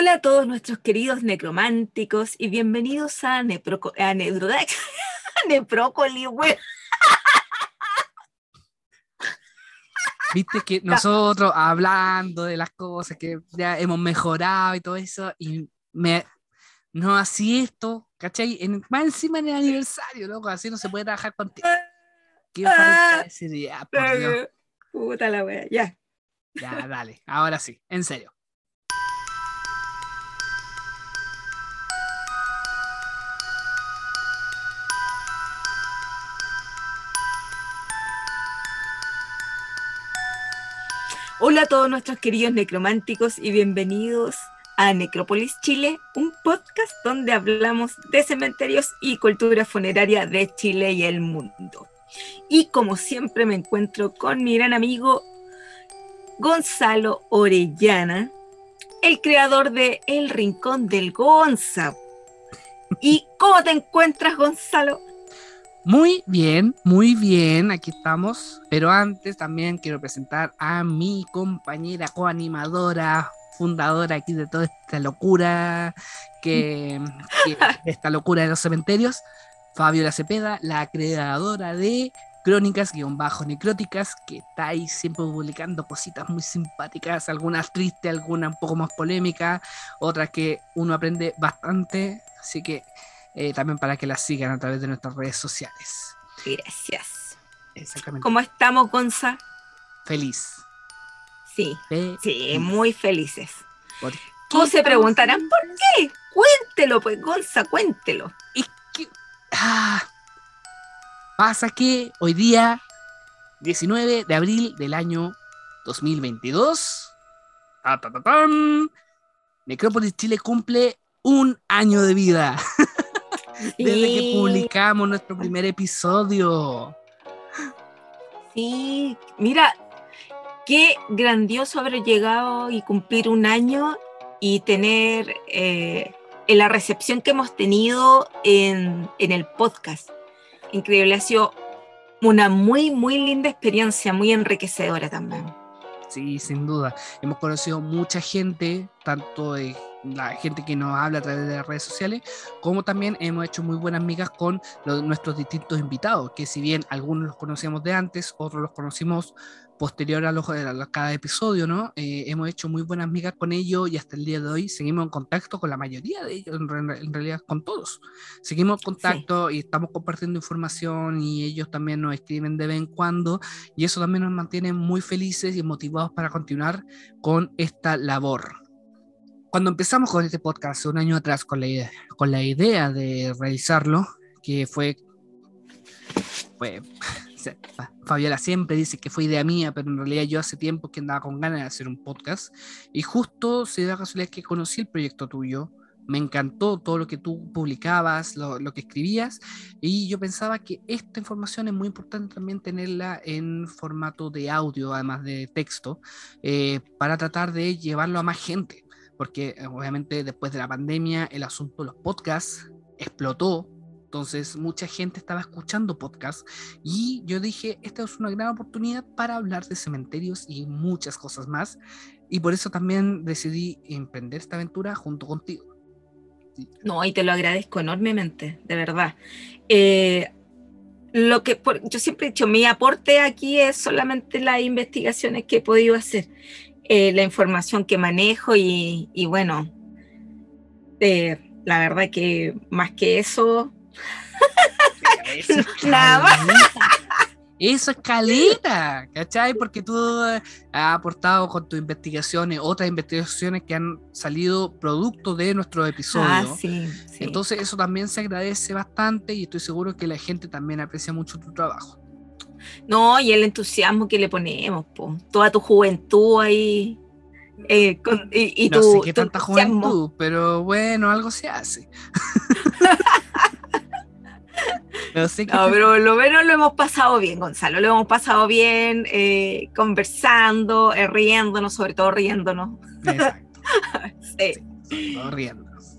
Hola a todos nuestros queridos necrománticos y bienvenidos a, Neproco a, Neprócoli, güey. Viste que nosotros hablando de las cosas que ya hemos mejorado y todo eso, y me no así esto, ¿cachai? En, más encima en el aniversario, loco, así no se puede trabajar contigo. ¿Qué falta ese día? Por Dios. Puta la wea, ya. Ya, dale, ahora sí, en serio. Hola a todos nuestros queridos necrománticos y bienvenidos a Necrópolis Chile, un podcast donde hablamos de cementerios y cultura funeraria de Chile y el mundo. Y como siempre me encuentro con mi gran amigo Gonzalo Orellana, el creador de El Rincón del Gonza. ¿Y cómo te encuentras, Gonzalo? Muy bien, muy bien, aquí estamos. Pero antes también quiero presentar a mi compañera coanimadora, fundadora aquí de toda esta locura, que, esta locura de los cementerios, Fabiola Cepeda, la creadora de Crónicas-Necróticas, que está ahí siempre publicando cositas muy simpáticas, algunas tristes, algunas un poco más polémicas, otras que uno aprende bastante. Así que eh, también para que la sigan a través de nuestras redes sociales. Gracias. Exactamente. ¿Cómo estamos, Gonza? Feliz. Sí, sí, muy felices. ¿Cómo se preguntarán por qué? Cuéntelo, pues, Gonza, cuéntelo. Es que. Ah, pasa que hoy día, 19 de abril del año 2022, ta, Necrópolis Chile cumple un año de vida. Desde que publicamos nuestro primer episodio. Sí, mira, qué grandioso haber llegado y cumplir un año y tener eh, la recepción que hemos tenido en, en el podcast. Increíble, ha sido una muy, muy linda experiencia, muy enriquecedora también. Sí, sin duda. Hemos conocido mucha gente, tanto la gente que nos habla a través de las redes sociales, como también hemos hecho muy buenas amigas con nuestros distintos invitados, que si bien algunos los conocíamos de antes, otros los conocimos posterior a, los, a cada episodio, ¿no? Eh, hemos hecho muy buenas amigas con ellos y hasta el día de hoy seguimos en contacto con la mayoría de ellos, en, realidad con todos. Seguimos en contacto y estamos compartiendo información y ellos también nos escriben de vez en cuando y eso también nos mantiene muy felices y motivados para continuar con esta labor cuando empezamos con este podcast un año atrás con la idea, con la idea de realizarlo, que fue, fue Fabiola siempre dice que fue idea mía, pero en realidad yo hace tiempo que andaba con ganas de hacer un podcast y justo se da la casualidad que conocí el proyecto tuyo, me encantó todo lo que tú publicabas, lo, lo, que escribías, y yo pensaba que esta información es muy importante también tenerla en formato de audio, además de texto, eh, para tratar de llevarlo a más gente porque eh, obviamente después de la pandemia el asunto de los podcasts explotó, entonces mucha gente estaba escuchando podcasts y yo dije, esta es una gran oportunidad para hablar de cementerios y muchas cosas más y por eso también decidí emprender esta aventura junto contigo. No, y te lo agradezco enormemente, de verdad. Eh, lo que yo siempre he dicho, mi aporte aquí es solamente las investigaciones que he podido hacer. Eh, la información que manejo y, bueno, eh, la verdad que más que eso, nada más. Eso es caleta, ¿cachai? Porque tú has aportado con tus investigaciones, otras investigaciones que han salido producto de nuestro episodio. Ah, sí, Entonces eso también se agradece bastante y estoy seguro que la gente también aprecia mucho tu trabajo. No, y el entusiasmo que le ponemos, po. toda tu juventud ahí. Eh, y, no sé qué tanta juventud, pero bueno, algo se hace. no, sé pero lo menos lo hemos pasado bien, Gonzalo. Lo hemos pasado bien eh, conversando, eh, riéndonos, sobre todo riéndonos. Exacto. sí. sí riéndonos.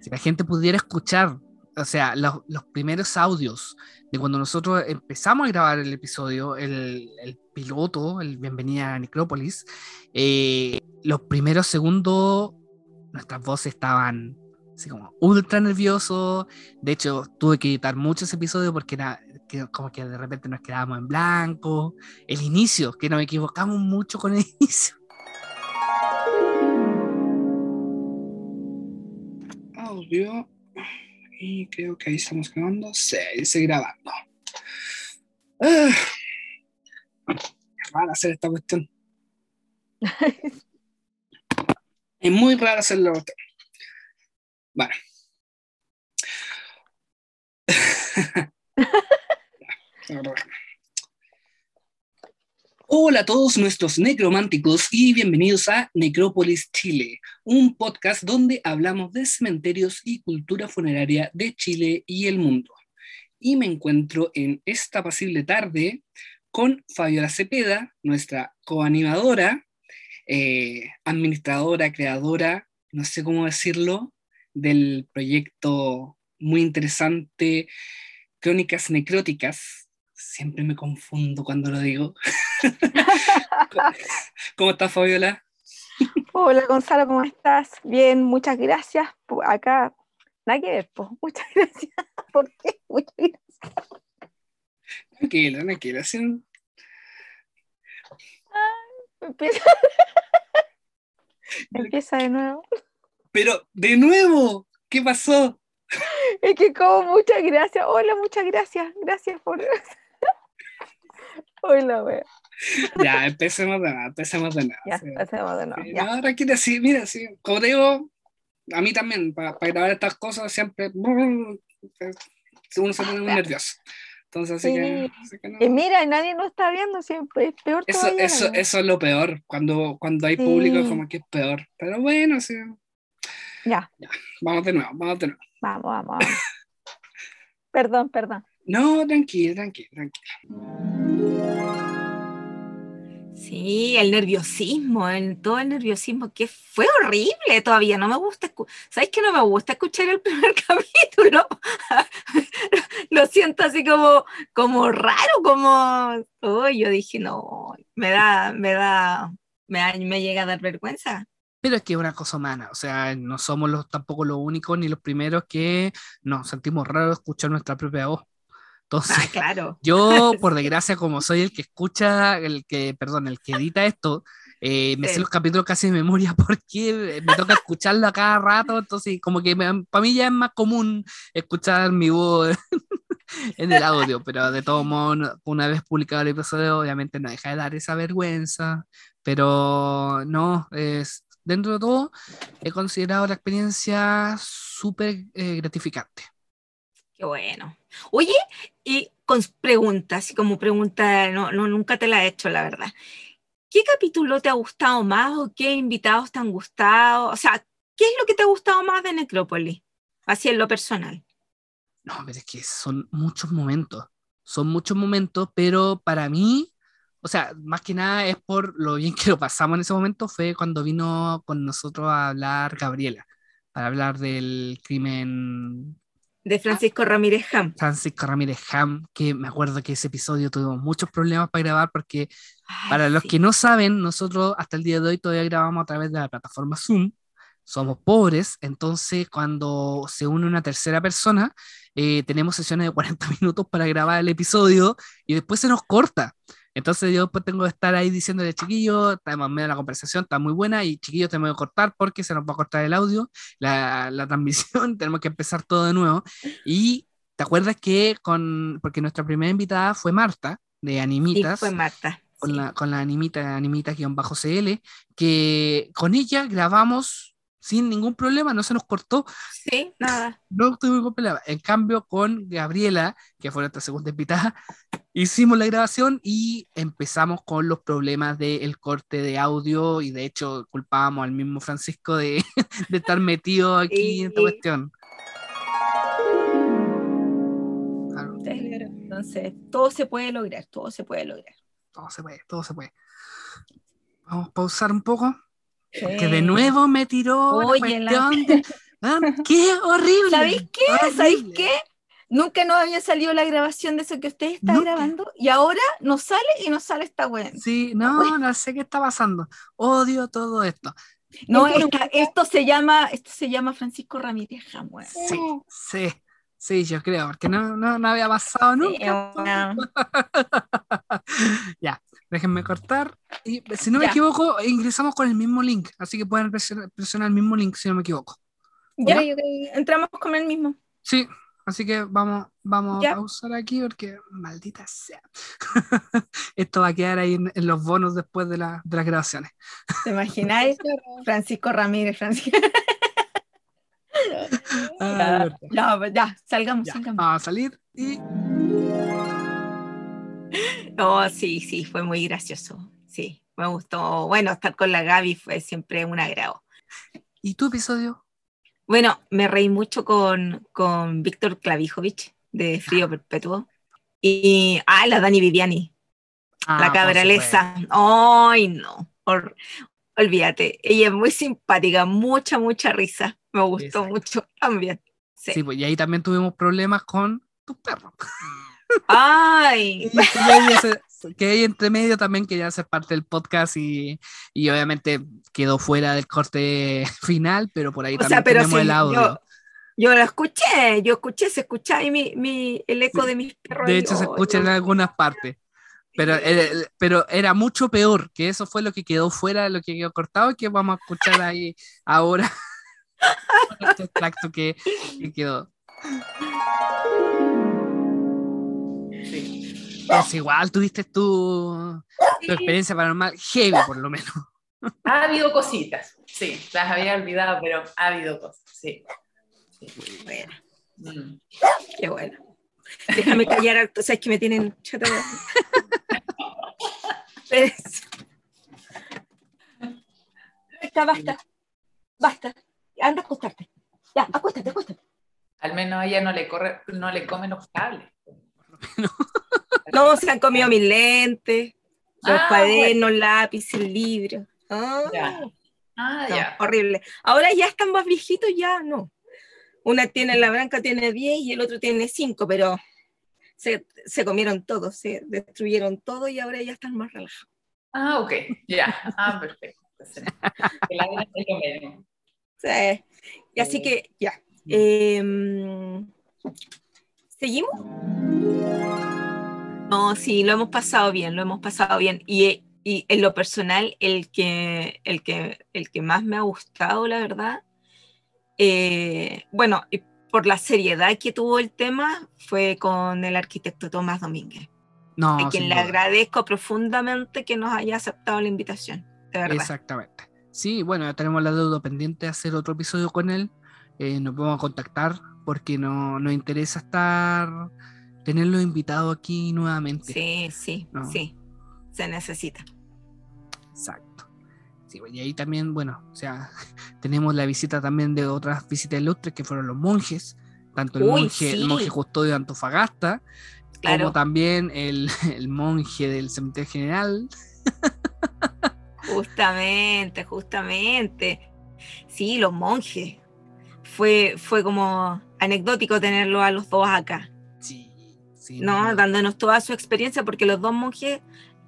Si la gente pudiera escuchar, o sea, los, los primeros audios de cuando nosotros empezamos a grabar el episodio, el, piloto, el Bienvenida a Necrópolis, eh, los primeros segundos nuestras voces estaban así como ultra nerviosos. De hecho, tuve que editar muchos episodios porque era que, como que de repente nos quedábamos en blanco. El inicio, que nos equivocamos mucho con el inicio. Audio. Y creo que ahí estamos grabando. Sí, dice grabando. Ah. Es raro hacer esta cuestión. es muy raro hacerlo. Bueno. Hola a todos nuestros necrománticos y bienvenidos a Necrópolis Chile, un podcast donde hablamos de cementerios y cultura funeraria de Chile y el mundo. Y me encuentro en esta pasible tarde con Fabiola Cepeda, nuestra coanimadora, eh, administradora, creadora, no sé cómo decirlo, del proyecto muy interesante Crónicas Necróticas, Siempre me confundo cuando lo digo. ¿Cómo estás, Fabiola? Hola, Gonzalo, ¿cómo estás? Bien, muchas gracias. Acá, nada que ver, pues. Muchas gracias. ¿Por qué? Muchas gracias. Tranquila, tranquila. empieza... empieza de nuevo. Pero, de nuevo, ¿qué pasó? Es que como muchas gracias. Hola, muchas gracias. Gracias por... Hola, wea. Ya, empecemos de nada, empecemos de nada. Ya, empecemos de nuevo. Sí, no, tranquila, sí, mira, sí, como te digo, a mí también, para, grabar estas cosas siempre uno se pone muy nervioso. Entonces, así, que, Y mira, nadie nos está viendo, siempre es peor eso, Eso, eso es lo peor, cuando, cuando hay público como que es peor. Pero bueno, sí. Ya. ya. Vamos de nuevo, vamos de nuevo. Vamos, vamos, vamos. perdón, perdón. No, tranquila, tranquila, tranquila. Sí, el nerviosismo, el, todo el nerviosismo, que fue horrible todavía, no me gusta, ¿sabes que no me gusta escuchar el primer capítulo? Lo siento así como, como raro, como, oh, yo dije, no, me da, me da, me, me llega a dar vergüenza. Pero es que es una cosa humana, o sea, no somos los, tampoco los únicos ni los primeros que nos sentimos raros escuchar nuestra propia voz. Entonces, ah, claro. yo, por desgracia, como soy el que escucha, el que, perdón, el que edita esto, eh, me sé los capítulos casi de memoria porque me toca escucharlo a cada rato, entonces como que para mí ya es más común escuchar mi voz en el audio, pero de todo modo, una vez publicado el episodio, obviamente no deja de dar esa vergüenza, pero no, es, dentro de todo, he considerado la experiencia súper eh, gratificante. Qué bueno. Oye, y con preguntas, como pregunta, no, no, nunca te la he hecho, la verdad. ¿Qué capítulo te ha gustado más o qué invitados te han gustado? O sea, ¿qué es lo que te ha gustado más de Necrópolis? Así en lo personal. No, pero es que son muchos momentos. Son muchos momentos, pero para mí, o sea, más que nada es por lo bien que lo pasamos en ese momento, fue cuando vino con nosotros a hablar Gabriela, para hablar del crimen de Francisco Ramírez Ham. Francisco Ramírez Ham, que me acuerdo que ese episodio tuvimos muchos problemas para grabar porque para los que no saben, nosotros hasta el día de hoy todavía grabamos a través de la plataforma Zoom. Somos pobres, entonces cuando se une una tercera persona, eh, tenemos sesiones de 40 minutos para grabar el episodio y después se nos corta. Entonces yo después tengo que estar ahí diciéndole, chiquillo, estamos en medio de la conversación, está muy buena y chiquillo, tenemos que cortar porque se nos va a cortar el audio, la, la transmisión, tenemos que empezar todo de nuevo. Y te acuerdas que con, porque nuestra primera invitada fue Marta, de Animitas. Sí, fue Marta. Con, la, con la Animita, Animita-CL, que con ella grabamos sin ningún problema, no se nos cortó. Sí, nada. No tuvimos ningún problema. En cambio, con Gabriela, que fue nuestra segunda invitada, hicimos la grabación y empezamos con los problemas del corte de audio y de hecho culpábamos al mismo Francisco de, de estar metido aquí en esta cuestión. Entonces, todo se puede lograr, todo se puede lograr. Todo se puede, todo se puede. Vamos a pausar un poco. Que de nuevo me tiró Oye, la ah, ¡Qué horrible! ¿Sabéis qué? ¿Sabéis qué? Nunca nos había salido la grabación de eso que usted está grabando y ahora nos sale y nos sale esta web. Sí, no, no sé qué está pasando. Odio todo esto. No, Esto me esta- esto se llama, esto se llama Francisco Ramírez Jamón. Sí, sí, sí, yo creo, porque no, no, no había pasado nunca. ya, déjenme cortar. Y si no me Ya. equivoco, ingresamos con el mismo link, así que pueden presionar, presionar el mismo link si no me equivoco. Ya, entramos con el mismo. Sí, así que vamos, vamos Ya. a pausar aquí porque maldita sea. Esto va a quedar ahí en, en los bonos después de, la- de las grabaciones. ¿Te imagináis? Francisco Ramírez, Francisco. Ah. Ya, pues, ya, salgamos, Ya, salgamos. vamos a salir y Oh, sí, sí, fue muy gracioso. Sí, me gustó. Bueno, estar con la Gaby fue siempre un agrado. ¿Y tu episodio? Bueno, me reí mucho con, con Víctor Klavijovich de Frío Perpetuo. Y, ah, la Dani Viviani, Ah, la cabralesa. Ay, no. Ol- olvídate. Ella es muy simpática, mucha, mucha risa. Me gustó Exacto. mucho también. Sí. Sí, pues y ahí también tuvimos problemas con tus perros. Ay, Y que se- que ella entre medio también quería ser parte del podcast y, y obviamente quedó fuera del corte final, pero por ahí o también sea, pero tenemos sí, el audio. yo, yo lo escuché, yo escuché, se escuchaba ahí mi, mi, el eco Sí. de mis perros. De hecho, se yo- escucha en yo- algunas partes. Pero, eh, pero era mucho peor, que eso fue lo que quedó fuera, lo que quedó cortado, y que vamos a escuchar ahí ahora. este extracto que, que quedó. Pues igual tuviste tu, tu experiencia paranormal heavy, por lo menos. Ha habido cositas, sí, las había olvidado, pero ha habido cosas, sí. Bueno, Mm. qué bueno. Déjame callar, harto, sabes que me tienen chata. Es- Basta, basta, basta. Anda a acostarte. Ya, acuéstate, acuéstate. Al menos a ella no le corre, no le comen los cables. No, se han comido mis lentes, los Ah, cuadernos, lápices, libros. Ah, Ya. Ah, no, ya. horrible. Ahora ya están más viejitos, ya no. Una tiene, la branca tiene 10 y el otro tiene 5, pero se, se comieron todo, se destruyeron todo y ahora ya están más relajados. Ah, ok, ya. Ah, perfecto. Sí. Y así que ya. Em, ¿Seguimos? No, sí, lo hemos pasado bien, lo hemos pasado bien. Y, y en lo personal, el que, el, que, el que más me ha gustado, la verdad, eh, bueno, por la seriedad que tuvo el tema, fue con el arquitecto Tomás Domínguez, No, a quien le duda. agradezco profundamente que nos haya aceptado la invitación, de verdad. Exactamente. Sí, bueno, ya tenemos la deuda pendiente de hacer otro episodio con él. Eh, nos vamos a contactar porque no, nos interesa estar, tenerlo invitado aquí nuevamente. Sí, sí, No. sí, se necesita. Exacto. Sí, y ahí también, bueno, o sea, tenemos la visita también de otras visitas ilustres que fueron los monjes, tanto el Uy, monje, el monje custodio de Antofagasta, Claro. como también el, el monje del cementerio general. Justamente, justamente. Sí, los monjes. Fue, fue como anecdótico tenerlo a los dos acá, sí. ¿no? Dándonos toda su experiencia, porque los dos monjes,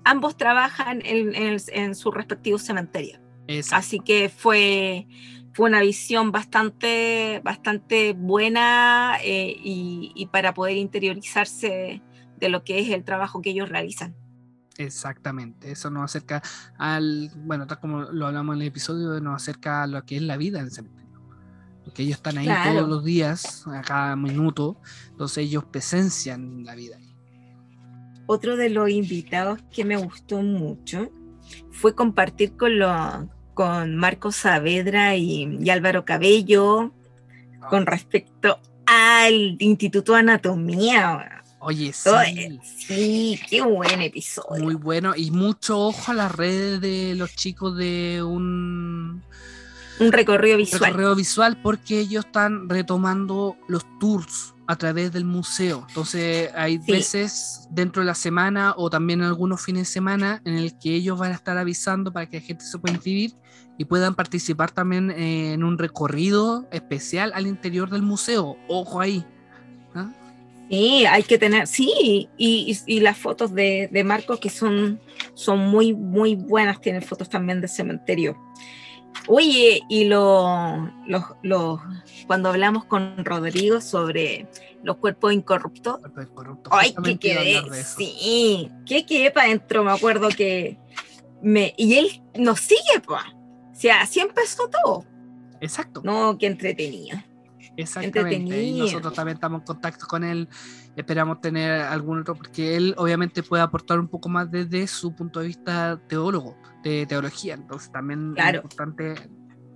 ambos trabajan en, en en sus respectivos cementerios. Exacto. Así que fue, fue una visión bastante, bastante buena eh, y, y para poder interiorizarse de lo que es el trabajo que ellos realizan. Exactamente, eso nos acerca al, bueno, tal como lo hablamos en el episodio, nos acerca a lo que es la vida en el cementerio. Porque ellos están ahí Claro. todos los días, a cada minuto, entonces ellos presencian la vida. Otro de los invitados que me gustó mucho fue compartir con, lo- con Marco Saavedra y, y Álvaro Cabello con respecto al Instituto de Anatomía. Oye, sí, Sí, qué buen episodio. muy bueno y mucho ojo a las redes de los chicos de un Un recorrido visual. recorrido visual porque ellos están retomando los tours a través del museo. Entonces hay Sí. veces dentro de la semana o también algunos fines de semana en el que ellos van a estar avisando para que la gente se pueda inscribir y puedan participar también eh, en un recorrido especial al interior del museo. Ojo ahí. ¿ah? Sí, hay que tener, sí, y, y- y las fotos de, de Marcos que son, son muy, muy buenas, tienen fotos también de cementerio. Oye, y lo, los- los- cuando hablamos con Rodrigo sobre los cuerpos incorruptos, Cuerpo ay, que quedé, sí, que quedé para adentro, me acuerdo que me, y él nos sigue, pues. O sea, así empezó todo. Exacto. No, qué entretenido. Exactamente. Y nosotros también estamos en contacto con él. Esperamos tener algún otro, porque él obviamente puede aportar un poco más desde su punto de vista teólogo, de teología. Entonces también Claro. es importante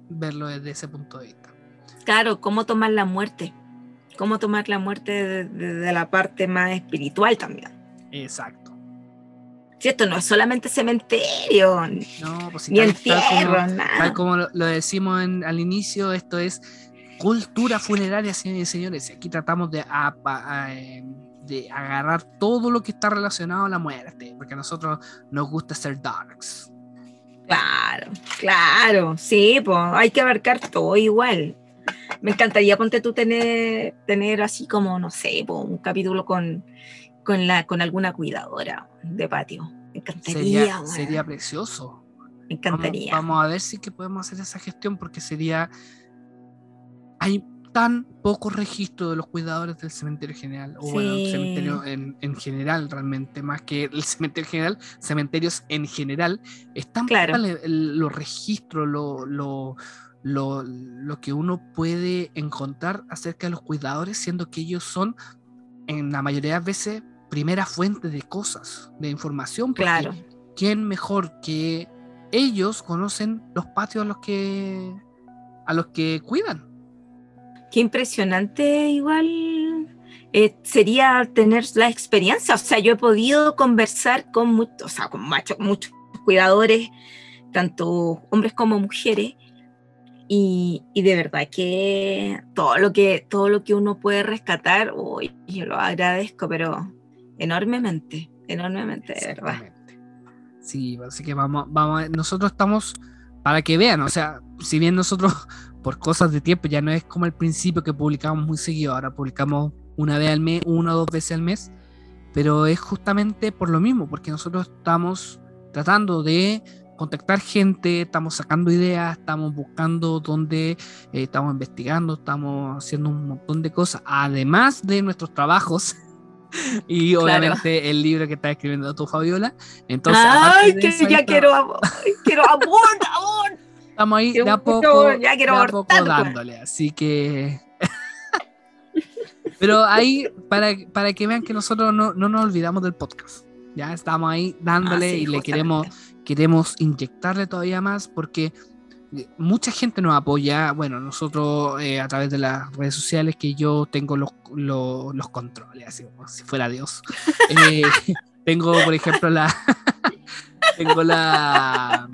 verlo desde ese punto de vista. Claro, cómo tomar la muerte. Cómo tomar la muerte de, de- de la parte más espiritual también. Exacto. Si esto no es solamente cementerio, No, pues si ni tal- tal como- entierro, Tal nada. como lo, lo decimos en- al inicio, esto es cultura funeraria, señores y señores. Aquí tratamos de, a, eh, de agarrar todo lo que está relacionado a la muerte, porque a nosotros nos gusta ser darks. Claro, claro, sí, pues hay que abarcar todo igual. Me encantaría, ponte tú, tener, tener así como, no sé, po, un capítulo con, con, la, con alguna cuidadora de patio. Me encantaría, Sería, sería precioso. me Vamos, encantaría. vamos a ver si que podemos hacer esa gestión, porque sería. Hay tan poco registro de los cuidadores del cementerio general, o bueno, Sí. cementerio en, en general, realmente, más que el cementerio general, cementerios en general, están Claro. los registros, lo, lo, lo, lo que uno puede encontrar acerca de los cuidadores, siendo que ellos son, en la mayoría de las veces, primera fuente de cosas, de información. porque Claro, ¿quién mejor que ellos conocen los patios a los que a los que cuidan? Qué impresionante igual eh, sería tener la experiencia. O sea, yo he podido conversar con, mu- o sea, con muchos cuidadores, tanto hombres como mujeres, y, de verdad que todo lo que todo lo que uno puede rescatar, yo lo agradezco, pero enormemente, enormemente, de verdad. Sí, así que vamos, vamos, nosotros estamos para que vean, o sea, si bien nosotros por cosas de tiempo ya no es como al principio que publicamos muy seguido, ahora publicamos una vez al mes, una o dos veces al mes, pero es justamente por lo mismo, porque nosotros estamos tratando de contactar gente, estamos sacando ideas, estamos buscando dónde, eh, estamos investigando, estamos haciendo un montón de cosas, además de nuestros trabajos y Claro. obviamente el libro que está escribiendo tú, Fabiola. Entonces, Ay, que ya quiero, amor, quiero amor, amor. Estamos ahí de a poco, ya quiero de a poco pues. dándole, así que... Pero ahí, para, para que vean que nosotros no, no nos olvidamos del podcast. Ya estamos ahí dándole Ah, sí, y le queremos, queremos inyectarle todavía más porque eh, mucha gente nos apoya. Bueno, nosotros eh, a través de las redes sociales que yo tengo los, los, los controles, así como si fuera Dios. Eh, tengo, por ejemplo, la. tengo la.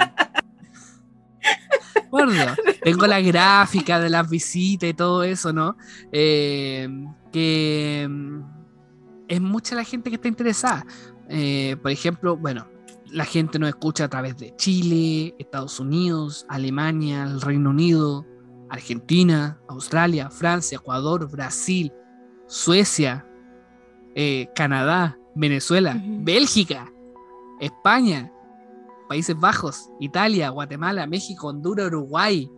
Por Dios, tengo la gráfica de las visitas y todo eso, ¿no? Eh, que mm, es mucha la gente que está interesada. Eh, por ejemplo, bueno, la gente nos escucha a través de Chile, Estados Unidos, Alemania, el Reino Unido, Argentina, Australia, Francia, Ecuador, Brasil, Suecia, eh, Canadá, Venezuela. Bélgica, España, Países Bajos, Italia, Guatemala, México, Honduras, Uruguay.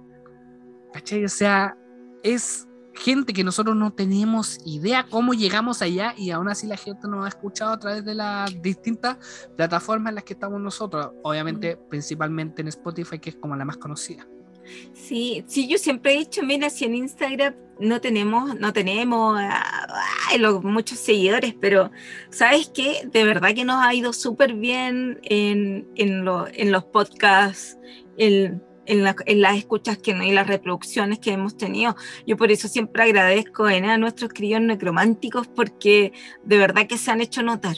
¿Cachai? O sea, es gente que nosotros no tenemos idea cómo llegamos allá y aún así la gente nos ha escuchado a través de las distintas plataformas en las que estamos nosotros. Obviamente, principalmente en Spotify, que es como la más conocida. Sí, sí, yo siempre he dicho, mira, si en Instagram no tenemos, no tenemos los- muchos seguidores, pero ¿sabes qué? De verdad que nos ha ido súper bien en, en, lo- en los podcasts, en, en, la- en las escuchas que y las reproducciones que hemos tenido. Yo por eso siempre agradezco eh, a nuestros queridos necrománticos porque de verdad que se han hecho notar.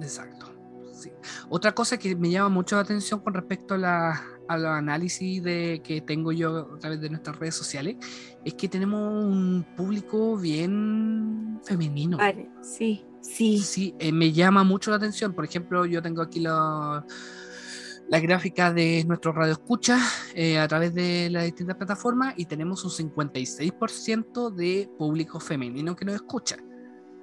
Exacto. sí. Otra cosa que me llama mucho la atención con respecto a, la, a los análisis de, que tengo yo a través de nuestras redes sociales es que tenemos un público bien femenino. Vale, sí, sí. Sí, eh, me llama mucho la atención. Por ejemplo, yo tengo aquí la, la gráfica de nuestro radio escucha eh, a través de las distintas plataformas y tenemos un 56% de público femenino que nos escucha.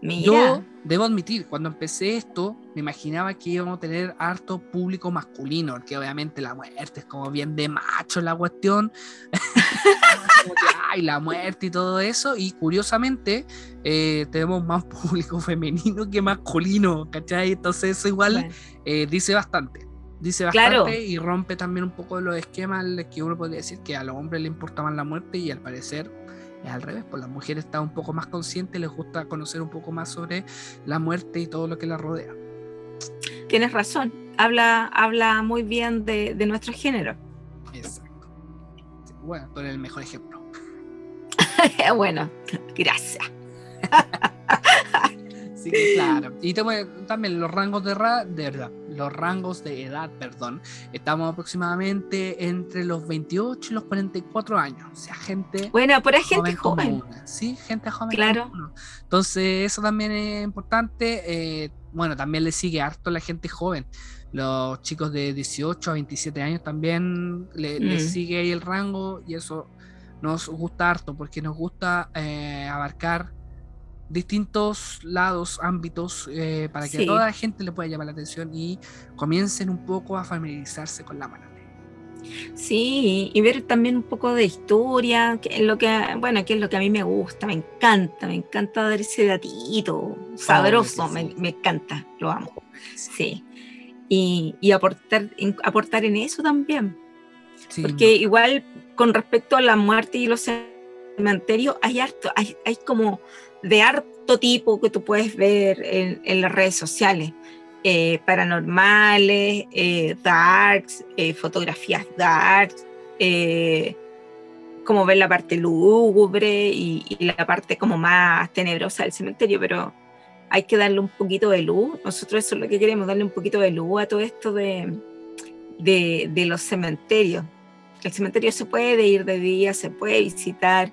Mira. Yo debo admitir, cuando empecé esto, me imaginaba que íbamos a tener harto público masculino, porque obviamente la muerte es como bien de macho la cuestión. Como que, ay, la muerte y todo eso. Y curiosamente, eh, tenemos más público femenino que masculino, ¿cachai? Entonces, eso igual Bueno, eh, dice bastante. Dice bastante Claro. y rompe también un poco los esquemas de que uno podría decir que a los hombres le importa más la muerte y al parecer es al revés, pues las mujeres están un poco más conscientes, les gusta conocer un poco más sobre la muerte y todo lo que la rodea. Tienes razón. Habla, habla muy bien de, de nuestro género. Exacto. Bueno, tú eres el mejor ejemplo. bueno, gracias. Claro. Y también los rangos de, ra- de verdad, los rangos de edad, perdón, estamos aproximadamente entre los 28 y los 44 años. O sea, gente Bueno, pero hay gente joven. Sí, gente joven. Claro. Entonces, eso también es importante. eh, bueno, también le sigue harto la gente joven. Los chicos de 18 a 27 años también le, le Mm. sigue ahí el rango y eso nos gusta harto porque nos gusta eh, abarcar distintos lados, ámbitos, eh, para que Sí. a toda la gente le pueda llamar la atención y comiencen un poco a familiarizarse con la muerte. Sí, y ver también un poco de historia, que es lo que, bueno, que es lo que a mí me gusta, me encanta, me encanta dar ese datito sabroso, sí, me, sí. me encanta, lo amo, sí. Y, y aportar, en- aportar en eso también, porque igual con respecto a la muerte y los cementerios, hay harto, hay, hay como de harto tipo que tú puedes ver en, en las redes sociales. eh, paranormales, eh, darks, eh, fotografías darks, eh, como ver la parte lúgubre y, y la parte como más tenebrosa del cementerio, pero hay que darle un poquito de luz. Nosotros eso es lo que queremos, darle un poquito de luz a todo esto de, de, de los cementerios. El cementerio se puede ir de día, se puede visitar,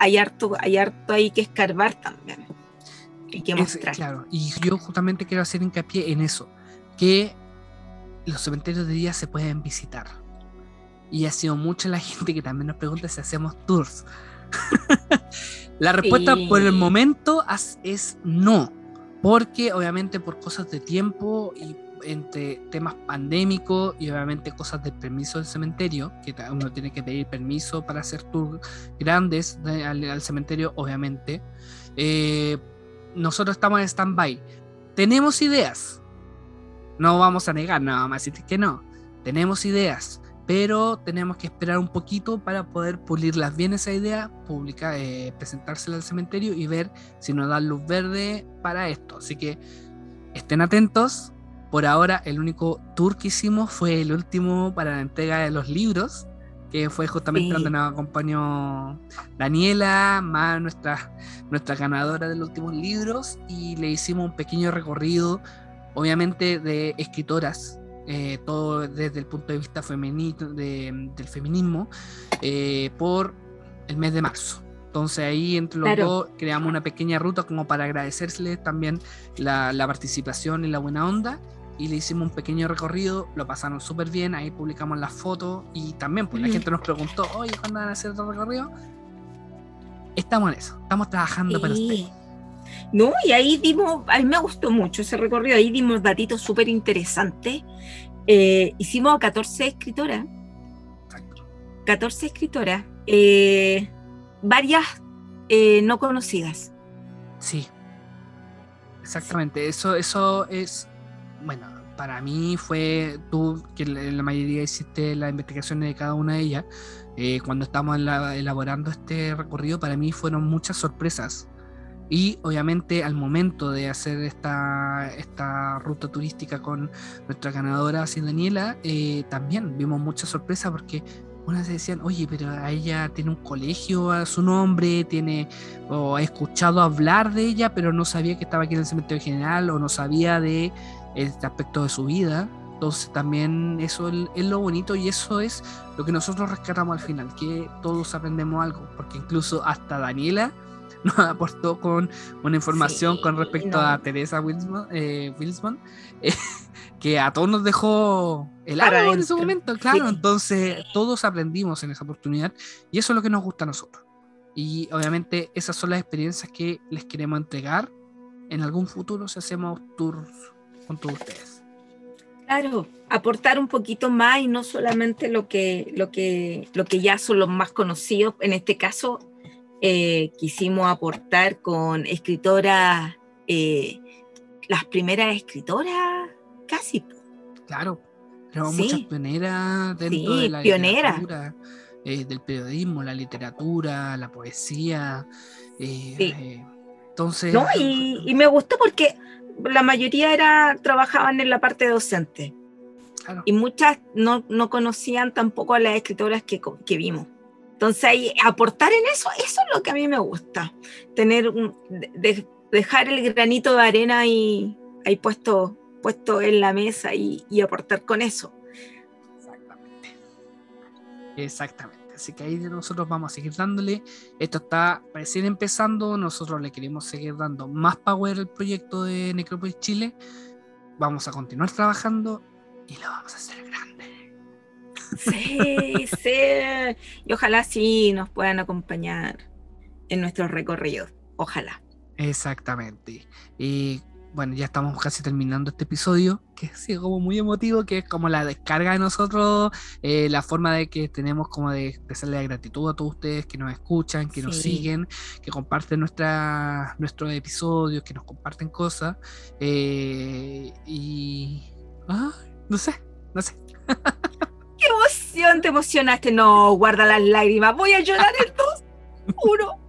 hay harto, hay harto ahí que escarbar también y que Es- mostrar. claro, y yo justamente quiero hacer hincapié en eso, que los cementerios de día se pueden visitar. Y ha sido mucha la gente que también nos pregunta si hacemos tours. la respuesta Sí. por el momento es no, porque obviamente por cosas de tiempo y entre temas pandémicos y obviamente cosas del permiso del cementerio, que uno tiene que pedir permiso para hacer tours grandes de- al, al cementerio, obviamente. eh, nosotros estamos en stand-by. Tenemos ideas. No vamos a negar, nada más decir que no. Tenemos ideas, pero tenemos que esperar un poquito para poder pulirlas bien esa idea, publicar, eh, presentársela al cementerio y ver si nos dan luz verde para esto. Así que estén atentos. Por ahora, el único tour que hicimos fue el último para la entrega de los libros, que fue justamente Sí. donde nos acompañó Daniela, más nuestra, nuestra ganadora de los últimos libros, y le hicimos un pequeño recorrido, obviamente de escritoras, eh, todo desde el punto de vista femenino, de- del feminismo, eh, por el mes de marzo. Entonces ahí entre los Claro. dos creamos una pequeña ruta como para agradecerles también la, la participación y la buena onda. Y le hicimos un pequeño recorrido, lo pasaron súper bien, ahí publicamos las fotos y también pues la gente nos preguntó, oye, ¿cuándo van a hacer otro recorrido? Estamos en eso, estamos trabajando para Sí. ustedes. No, y ahí dimos, a mí me gustó mucho ese recorrido, ahí dimos datitos súper interesantes. Eh, hicimos 14 escritoras, Exacto. 14 escritoras, eh, varias eh, no conocidas. Sí. Exactamente, eso, eso es, bueno, para mí fue tú, que la mayoría hiciste la investigación de cada una de ellas, eh, cuando estamos la- elaborando este recorrido, para mí fueron muchas sorpresas. Y obviamente al momento de hacer esta, esta ruta turística con nuestra ganadora, sin Daniela, eh, también vimos muchas sorpresas porque unas decían, oye, pero a ella tiene un colegio a su nombre, tiene o he escuchado hablar de ella, pero no sabía que estaba aquí en el cementerio general o no sabía de este aspecto de su vida. Entonces también eso es, lo bonito y eso es lo que nosotros rescatamos al final, que todos aprendemos algo, porque incluso hasta Daniela nos aportó con una información Sí, con respecto no. a Teresa Wilsman, eh, Wilsman, eh, que a todos nos dejó el Para en ese momento, claro. sí. Entonces todos aprendimos en esa oportunidad y eso es lo que nos gusta a nosotros. Y obviamente esas son las experiencias que les queremos entregar en algún futuro si hacemos tours con todos ustedes. Claro, aportar un poquito más y no solamente lo que, lo que, lo que ya son los más conocidos. En este caso, eh, quisimos aportar con escritoras, eh, las primeras escritoras, casi. Claro, tenemos Sí. muchas pioneras dentro Sí, de la pioneras. literatura, eh, del periodismo, la literatura, la poesía. Sí. entonces, ¿no? Y, y me gustó porque la mayoría era, trabajaban en la parte docente claro, y muchas no, no conocían tampoco a las escritoras que, que vimos. Entonces, ahí, aportar en eso, eso es lo que a mí me gusta, tener un- de- de- dejar el granito de arena ahí, ahí puesto, puesto en la mesa y, y aportar con eso. Exactamente. Exactamente. Así que ahí nosotros vamos a seguir dándole. Esto está recién empezando. Nosotros le queremos seguir dando más power al proyecto de Necrópolis Chile. Vamos a continuar trabajando y lo vamos a hacer grande. Sí, sí. Y ojalá sí nos puedan acompañar en nuestros recorridos. Ojalá. Exactamente. Y bueno, ya estamos casi terminando este episodio, que ha sido como muy emotivo, que es como la descarga de nosotros, eh, la forma de que tenemos como de expresarle la gratitud a todos ustedes que nos escuchan, que nos Sí. siguen, que comparten nuestra, nuestros episodios, que nos comparten cosas. eh, y... ah, no sé, no sé. ¡Qué emoción! Te emocionaste. No, guarda las lágrimas. Voy a llorar en dos. Juro.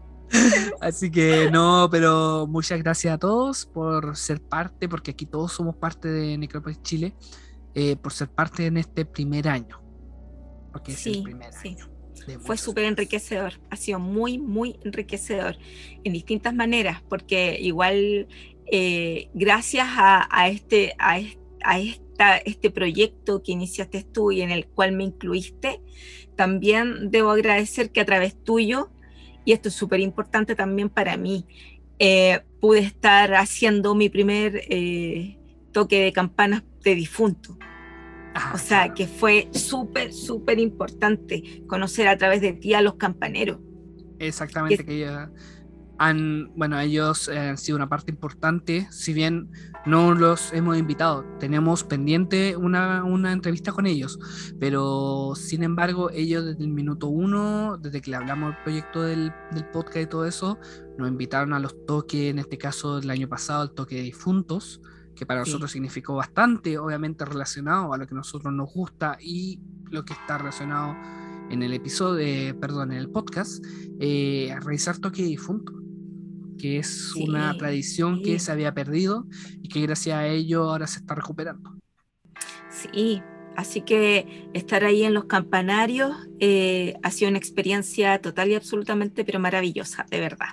Así que no, pero muchas gracias a todos por ser parte, porque aquí todos somos parte de Necrópolis Chile, eh, por ser parte en este primer año. Porque es el Sí, primer sí. año. Fue súper enriquecedor. Ha sido muy, muy enriquecedor en distintas maneras, porque igual eh, gracias a, a este, a, a esta, este proyecto que iniciaste tú y en el cual me incluiste, también debo agradecer que a través tuyo, y esto es súper importante también para mí, eh, pude estar haciendo mi primer eh, toque de campanas de difunto. Ah, O sea, que fue súper, súper importante conocer a través de ti a los campaneros. Exactamente, que- que han, bueno, ellos eh, han sido una parte importante, si bien no los hemos invitado, tenemos pendiente una, una entrevista con ellos, pero sin embargo ellos desde el minuto uno, desde que le hablamos del proyecto del, del podcast y todo eso, nos invitaron a los toques, en este caso el año pasado, el toque de difuntos, que para Sí. nosotros significó bastante, obviamente relacionado a lo que a nosotros nos gusta y lo que está relacionado en el episodio, eh, perdón, en el podcast, eh, a realizar toque de difunto, que es Sí, una tradición que se había perdido y que gracias a ello ahora se está recuperando. Sí, así que estar ahí en los campanarios eh, ha sido una experiencia total y absolutamente, pero maravillosa, de verdad.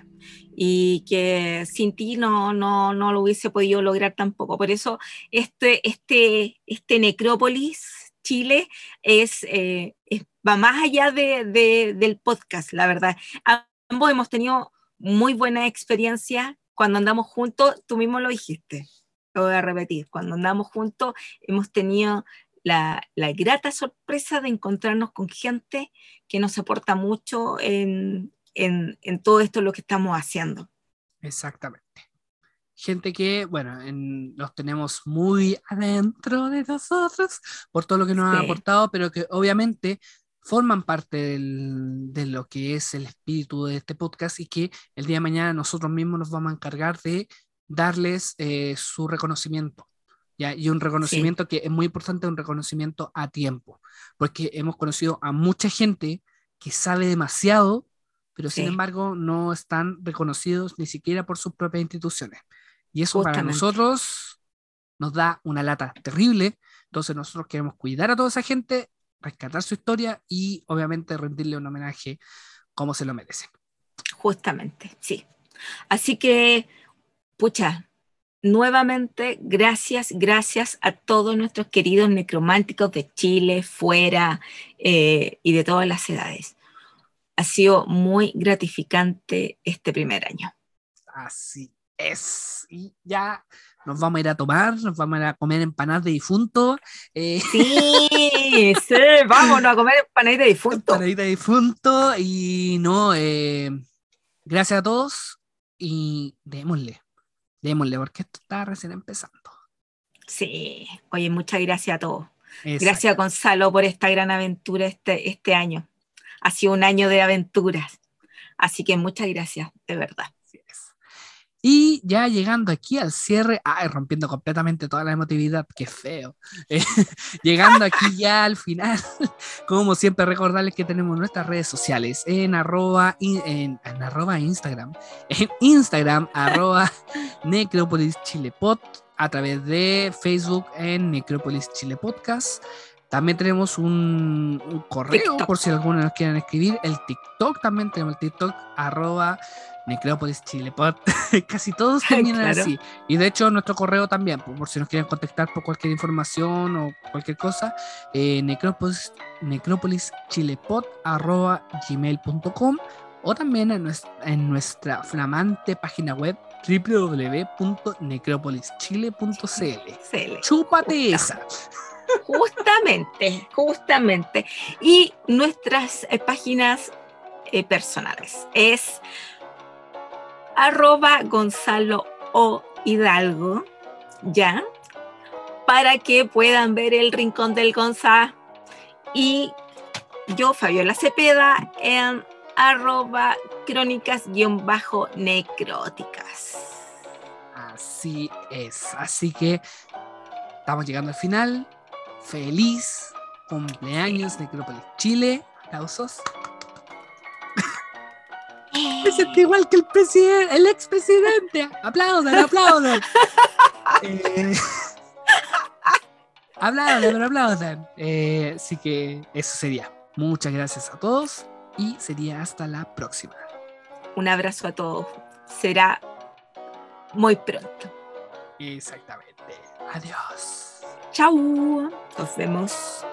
Y que sin ti no, no, no lo hubiese podido lograr tampoco. Por eso este, este, este Necrópolis Chile es, eh, es- va más allá de, de- del podcast, la verdad. Ambos hemos tenido muy buena experiencia cuando andamos juntos, tú mismo lo dijiste, lo voy a repetir, cuando andamos juntos hemos tenido la, la grata sorpresa de encontrarnos con gente que nos aporta mucho en, en, en todo esto lo que estamos haciendo. Exactamente. Gente que, bueno, en- los tenemos muy adentro de nosotros por todo lo que nos han Sí. aportado, pero que obviamente forman parte del- de lo que es el espíritu de este podcast y que el día de mañana nosotros mismos nos vamos a encargar de darles eh, su reconocimiento. ¿ya? Y un reconocimiento que es muy importante, un reconocimiento a tiempo, porque hemos conocido a mucha gente que sabe demasiado, pero sin embargo no están reconocidos ni siquiera por sus propias instituciones. Y eso para nosotros nos da una lata terrible. Entonces nosotros queremos cuidar a toda esa gente, rescatar su historia y obviamente rendirle un homenaje como se lo merecen. Justamente, sí. Así que, pucha, nuevamente, gracias, gracias a todos nuestros queridos necrománticos de Chile, fuera eh, y de todas las edades. Ha sido muy gratificante este primer año. Así es. Y ya nos vamos a ir a tomar, nos vamos a ir a comer empanadas de difunto. Eh, Sí, sí, vámonos a comer empanadita de difunto. empanadita de difunto. Y no, eh, gracias a todos y démosle. Démosle, porque esto está recién empezando. Sí, oye, muchas gracias a todos. Exacto. Gracias Gonzalo por esta gran aventura este, este año. Ha sido un año de aventuras. Así que muchas gracias, de verdad. Y ya llegando aquí al cierre, ay, rompiendo completamente toda la emotividad, qué feo. Eh, llegando aquí ya al final, como siempre recordarles que tenemos nuestras redes sociales en arroba, in- en, en arroba Instagram, en Instagram arroba Necrópolis Chile Pod, a través de Facebook en Necrópolis Chile Podcast. También tenemos un, un correo TikTok. por si alguno nos quieren escribir. El TikTok también tenemos el TikTok arroba Necrópolis Chile Pod. Casi todos terminan Claro. así. Y de hecho nuestro correo también, por, si nos quieren contactar por cualquier información o cualquier cosa, eh, necrópolis, necrópolischilepod arroba gmail.com o también en nuestra, en nuestra flamante página web www.necropolischile.cl. CL. Chúpate esa. Justamente, justamente. Y nuestras eh, páginas eh, personales es arroba Gonzalo o Hidalgo, ¿ya? Para que puedan ver el rincón del Gonza. Y yo, Fabiola Cepeda, en arroba crónicas-necróticas. Así es. Así que estamos llegando al final. Feliz cumpleaños Necrópolis Chile. Aplausos. Me sentí igual que el presidente, el expresidente. Aplaudan, aplaudan. Eh, aplaudan, pero aplaudan. Eh, así que eso sería. Muchas gracias a todos y sería hasta la próxima. Un abrazo a todos. Será muy pronto. Exactamente. Adiós. Chau. Nos vemos.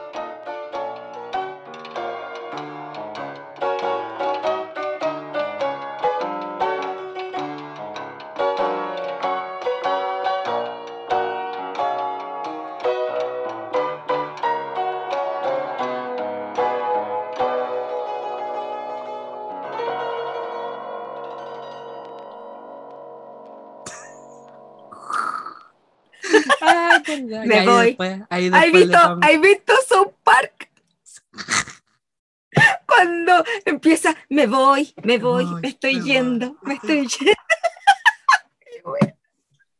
Me ahí voy. después- ahí ¿Has después le visto, ¿Has visto South Park? Cuando empieza, me voy, me voy, me estoy me yendo, me estoy yendo.